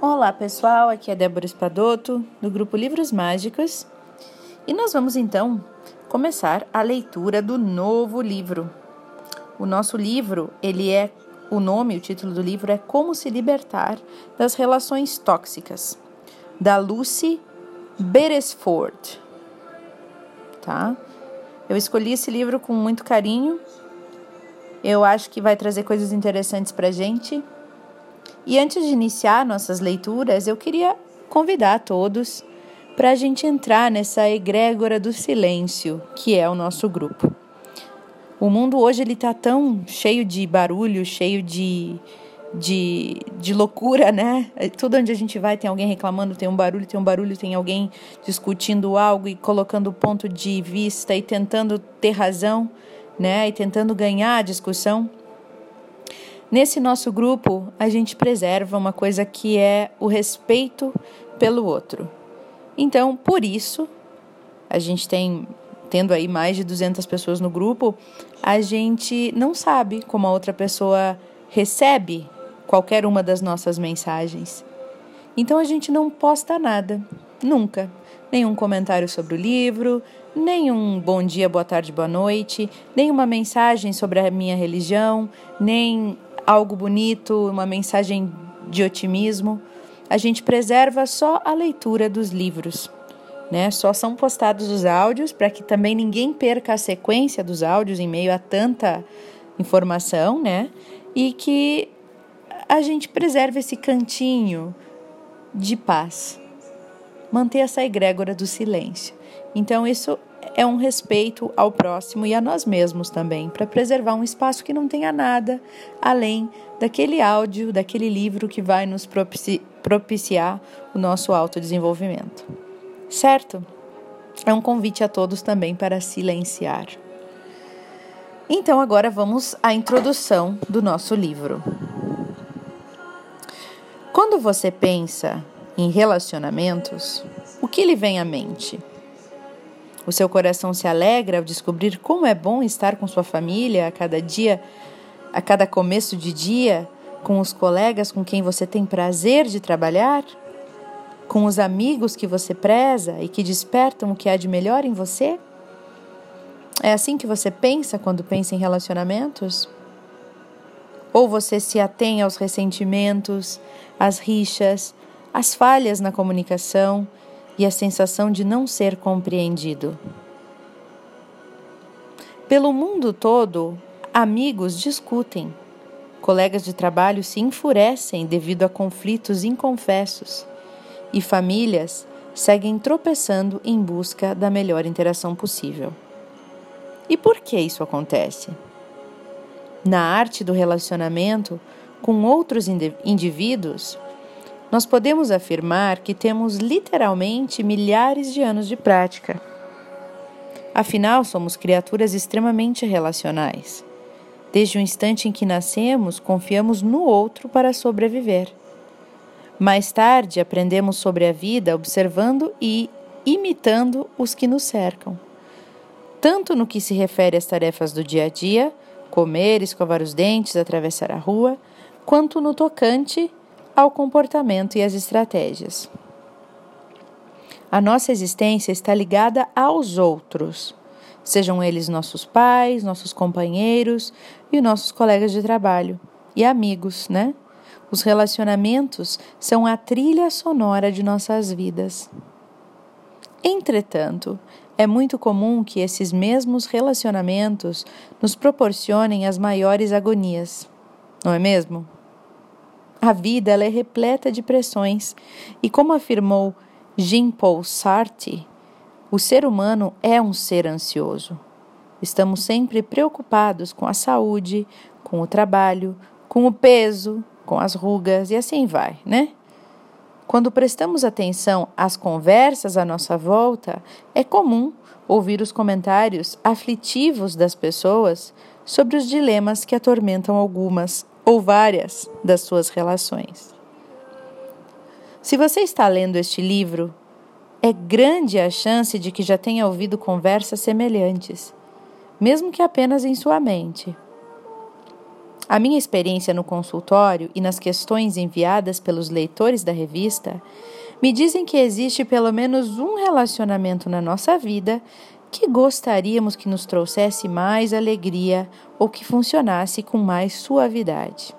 Olá pessoal, aqui é Débora Espadoto, do grupo Livros Mágicos, e nós vamos então começar a leitura do novo livro. O nosso livro, ele é o nome, o título do livro é Como se libertar das relações tóxicas, da Lucy Beresford. Tá? Eu escolhi esse livro com muito carinho. Eu acho que vai trazer coisas interessantes para gente e antes de iniciar nossas leituras, eu queria convidar todos para a gente entrar nessa egrégora do silêncio, que é o nosso grupo. O mundo hoje ele está tão cheio de barulho, cheio de, de, de loucura, né? Tudo onde a gente vai tem alguém reclamando, tem um barulho, tem um barulho, tem alguém discutindo algo e colocando ponto de vista e tentando ter razão, né? E tentando ganhar a discussão. Nesse nosso grupo, a gente preserva uma coisa que é o respeito pelo outro. Então, por isso, a gente tem, tendo aí mais de 200 pessoas no grupo, a gente não sabe como a outra pessoa recebe qualquer uma das nossas mensagens. Então a gente não posta nada, nunca. Nenhum comentário sobre o livro, nenhum bom dia, boa tarde, boa noite, nenhuma mensagem sobre a minha religião, nem algo bonito, uma mensagem de otimismo. A gente preserva só a leitura dos livros. Né? Só são postados os áudios para que também ninguém perca a sequência dos áudios em meio a tanta informação, né? E que a gente preserve esse cantinho de paz. Manter essa egrégora do silêncio. Então, isso é um respeito ao próximo e a nós mesmos também, para preservar um espaço que não tenha nada além daquele áudio, daquele livro que vai nos propici propiciar o nosso autodesenvolvimento. Certo? É um convite a todos também para silenciar. Então, agora vamos à introdução do nosso livro. Quando você pensa em relacionamentos, o que lhe vem à mente? O seu coração se alegra ao descobrir como é bom estar com sua família a cada dia, a cada começo de dia, com os colegas com quem você tem prazer de trabalhar, com os amigos que você preza e que despertam o que há de melhor em você? É assim que você pensa quando pensa em relacionamentos? Ou você se atém aos ressentimentos, às rixas, às falhas na comunicação e a sensação de não ser compreendido. Pelo mundo todo, amigos discutem, colegas de trabalho se enfurecem devido a conflitos inconfessos e famílias seguem tropeçando em busca da melhor interação possível. E por que isso acontece? Na arte do relacionamento com outros indivíduos, nós podemos afirmar que temos literalmente milhares de anos de prática. Afinal, somos criaturas extremamente relacionais. Desde o instante em que nascemos, confiamos no outro para sobreviver. Mais tarde, aprendemos sobre a vida observando e imitando os que nos cercam. Tanto no que se refere às tarefas do dia a dia, comer, escovar os dentes, atravessar a rua, quanto no tocante ao comportamento e às estratégias. A nossa existência está ligada aos outros, sejam eles nossos pais, nossos companheiros e nossos colegas de trabalho e amigos, né? Os relacionamentos são a trilha sonora de nossas vidas. Entretanto, é muito comum que esses mesmos relacionamentos nos proporcionem as maiores agonias, não é mesmo? A vida ela é repleta de pressões e, como afirmou Jean-Paul Sartre, o ser humano é um ser ansioso. Estamos sempre preocupados com a saúde, com o trabalho, com o peso, com as rugas e assim vai, né? Quando prestamos atenção às conversas à nossa volta, é comum ouvir os comentários aflitivos das pessoas sobre os dilemas que atormentam algumas ou várias das suas relações. Se você está lendo este livro, é grande a chance de que já tenha ouvido conversas semelhantes, mesmo que apenas em sua mente. A minha experiência no consultório e nas questões enviadas pelos leitores da revista me dizem que existe pelo menos um relacionamento na nossa vida que gostaríamos que nos trouxesse mais alegria ou que funcionasse com mais suavidade.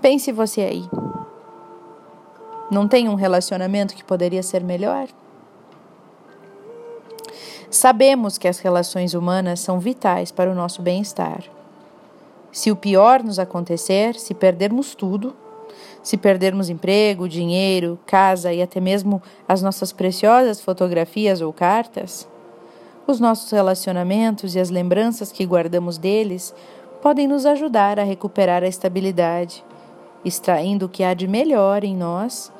Pense você aí. Não tem um relacionamento que poderia ser melhor? Sabemos que as relações humanas são vitais para o nosso bem-estar. Se o pior nos acontecer, se perdermos tudo, se perdermos emprego, dinheiro, casa e até mesmo as nossas preciosas fotografias ou cartas, os nossos relacionamentos e as lembranças que guardamos deles podem nos ajudar a recuperar a estabilidade, extraindo o que há de melhor em nós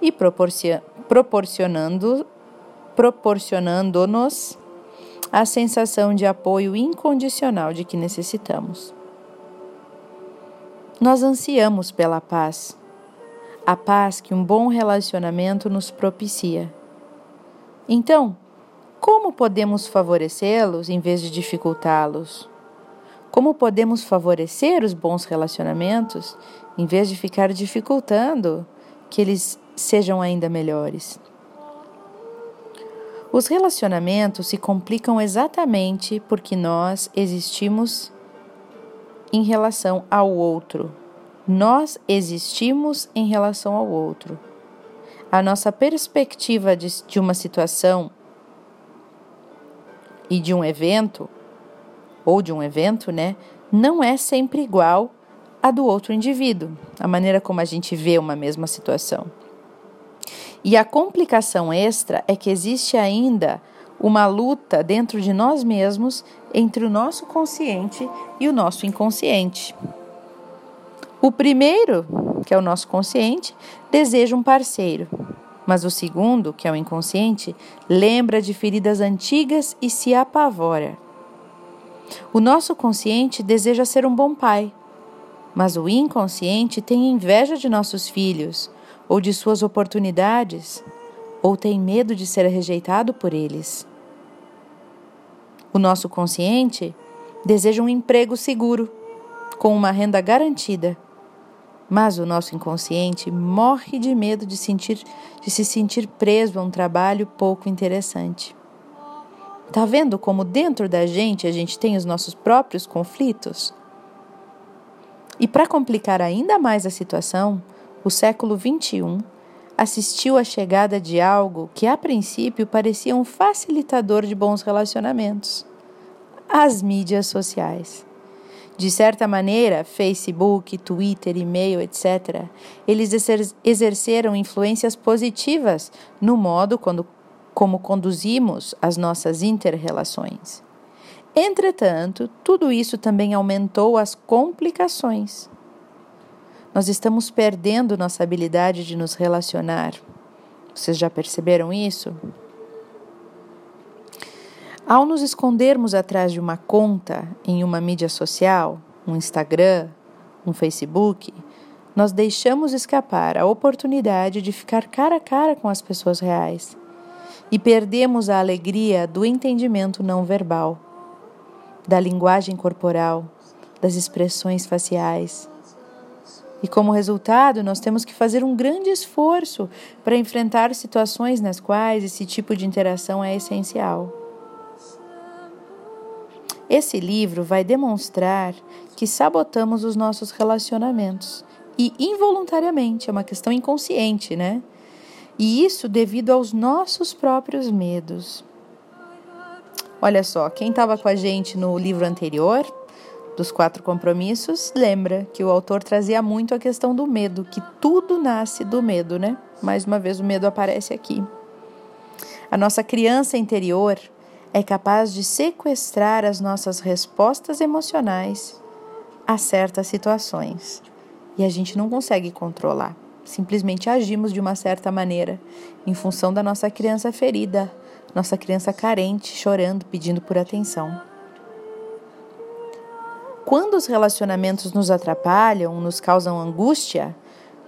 e proporcionando proporcionando-nos a sensação de apoio incondicional de que necessitamos. Nós ansiamos pela paz, a paz que um bom relacionamento nos propicia. Então, como podemos favorecê-los em vez de dificultá-los? Como podemos favorecer os bons relacionamentos em vez de ficar dificultando que eles sejam ainda melhores? Os relacionamentos se complicam exatamente porque nós existimos em relação ao outro. Nós existimos em relação ao outro. A nossa perspectiva de, de uma situação e de um evento, ou de um evento, né, não é sempre igual à do outro indivíduo, a maneira como a gente vê uma mesma situação. E a complicação extra é que existe ainda uma luta dentro de nós mesmos entre o nosso consciente e o nosso inconsciente. O primeiro, que é o nosso consciente, deseja um parceiro, mas o segundo, que é o inconsciente, lembra de feridas antigas e se apavora. O nosso consciente deseja ser um bom pai, mas o inconsciente tem inveja de nossos filhos ou de suas oportunidades, ou tem medo de ser rejeitado por eles. O nosso consciente deseja um emprego seguro, com uma renda garantida, mas o nosso inconsciente morre de medo de, sentir, de se sentir preso a um trabalho pouco interessante. Tá vendo como dentro da gente a gente tem os nossos próprios conflitos? E para complicar ainda mais a situação, o século XXI assistiu à chegada de algo que a princípio parecia um facilitador de bons relacionamentos: as mídias sociais. De certa maneira, Facebook, Twitter, e-mail, etc., eles exerceram influências positivas no modo quando, como conduzimos as nossas interrelações. Entretanto, tudo isso também aumentou as complicações. Nós estamos perdendo nossa habilidade de nos relacionar. Vocês já perceberam isso? Ao nos escondermos atrás de uma conta em uma mídia social, um Instagram, um Facebook, nós deixamos escapar a oportunidade de ficar cara a cara com as pessoas reais e perdemos a alegria do entendimento não verbal, da linguagem corporal, das expressões faciais. E como resultado, nós temos que fazer um grande esforço para enfrentar situações nas quais esse tipo de interação é essencial. Esse livro vai demonstrar que sabotamos os nossos relacionamentos e involuntariamente, é uma questão inconsciente, né? E isso devido aos nossos próprios medos. Olha só, quem estava com a gente no livro anterior, dos quatro compromissos, lembra que o autor trazia muito a questão do medo, que tudo nasce do medo, né? Mais uma vez o medo aparece aqui. A nossa criança interior é capaz de sequestrar as nossas respostas emocionais a certas situações e a gente não consegue controlar. Simplesmente agimos de uma certa maneira em função da nossa criança ferida, nossa criança carente, chorando, pedindo por atenção. Quando os relacionamentos nos atrapalham, nos causam angústia,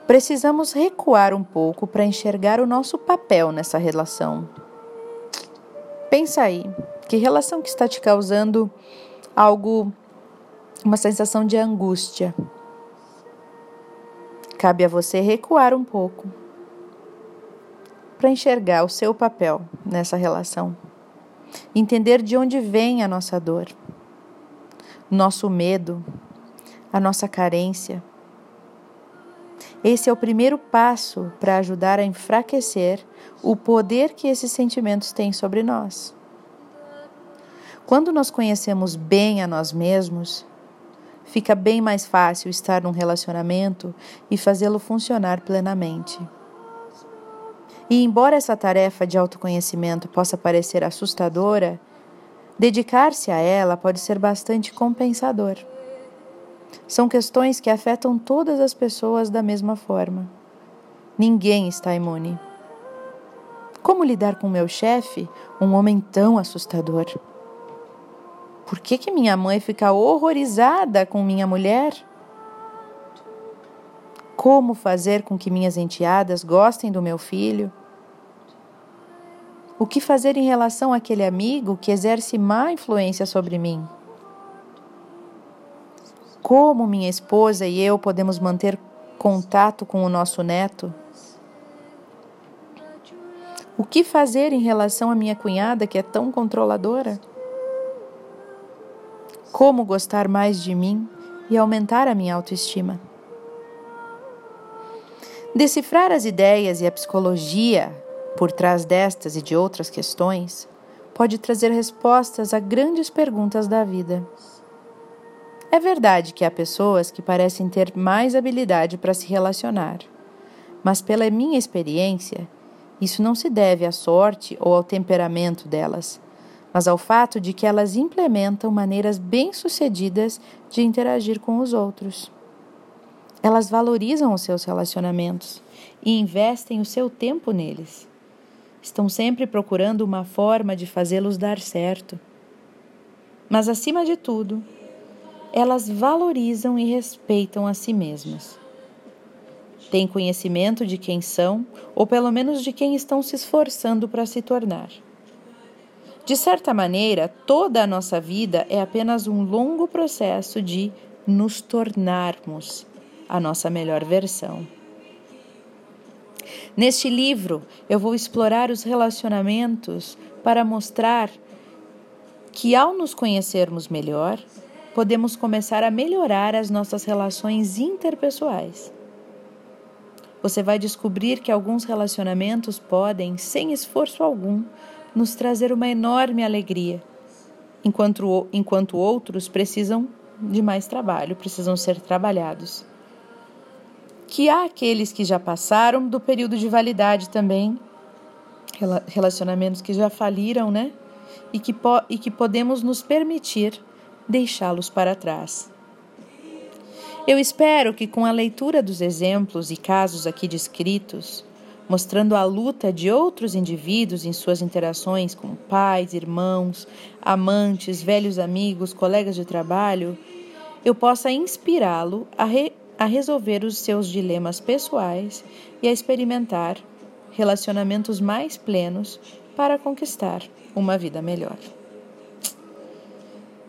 precisamos recuar um pouco para enxergar o nosso papel nessa relação Pensa aí, que relação que está te causando algo uma sensação de angústia. Cabe a você recuar um pouco para enxergar o seu papel nessa relação, entender de onde vem a nossa dor, nosso medo, a nossa carência. Esse é o primeiro passo para ajudar a enfraquecer o poder que esses sentimentos têm sobre nós. Quando nós conhecemos bem a nós mesmos, fica bem mais fácil estar num relacionamento e fazê-lo funcionar plenamente. E embora essa tarefa de autoconhecimento possa parecer assustadora, dedicar-se a ela pode ser bastante compensador. São questões que afetam todas as pessoas da mesma forma. Ninguém está imune. Como lidar com meu chefe, um homem tão assustador? Por que, que minha mãe fica horrorizada com minha mulher? Como fazer com que minhas enteadas gostem do meu filho? O que fazer em relação àquele amigo que exerce má influência sobre mim? Como minha esposa e eu podemos manter contato com o nosso neto? O que fazer em relação à minha cunhada que é tão controladora? Como gostar mais de mim e aumentar a minha autoestima? Decifrar as ideias e a psicologia por trás destas e de outras questões, pode trazer respostas a grandes perguntas da vida. É verdade que há pessoas que parecem ter mais habilidade para se relacionar, mas, pela minha experiência, isso não se deve à sorte ou ao temperamento delas, mas ao fato de que elas implementam maneiras bem-sucedidas de interagir com os outros. Elas valorizam os seus relacionamentos e investem o seu tempo neles. Estão sempre procurando uma forma de fazê-los dar certo. Mas, acima de tudo, elas valorizam e respeitam a si mesmas. Têm conhecimento de quem são, ou pelo menos de quem estão se esforçando para se tornar. De certa maneira, toda a nossa vida é apenas um longo processo de nos tornarmos a nossa melhor versão. Neste livro, eu vou explorar os relacionamentos para mostrar que, ao nos conhecermos melhor, podemos começar a melhorar as nossas relações interpessoais. Você vai descobrir que alguns relacionamentos podem, sem esforço algum, nos trazer uma enorme alegria, enquanto, enquanto outros precisam de mais trabalho, precisam ser trabalhados que há aqueles que já passaram do período de validade também, relacionamentos que já faliram, né? E que, e que podemos nos permitir deixá-los para trás. Eu espero que com a leitura dos exemplos e casos aqui descritos, mostrando a luta de outros indivíduos em suas interações com pais, irmãos, amantes, velhos amigos, colegas de trabalho, eu possa inspirá-lo a, re a resolver os seus dilemas pessoais e a experimentar relacionamentos mais plenos para conquistar uma vida melhor.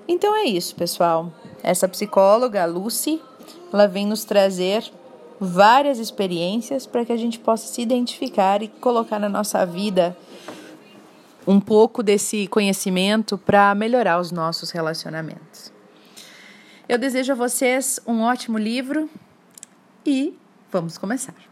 Então é isso, pessoal. Essa psicóloga, a Lucy, ela vem nos trazer várias experiências para que a gente possa se identificar e colocar na nossa vida um pouco desse conhecimento para melhorar os nossos relacionamentos. Eu desejo a vocês um ótimo livro e vamos começar.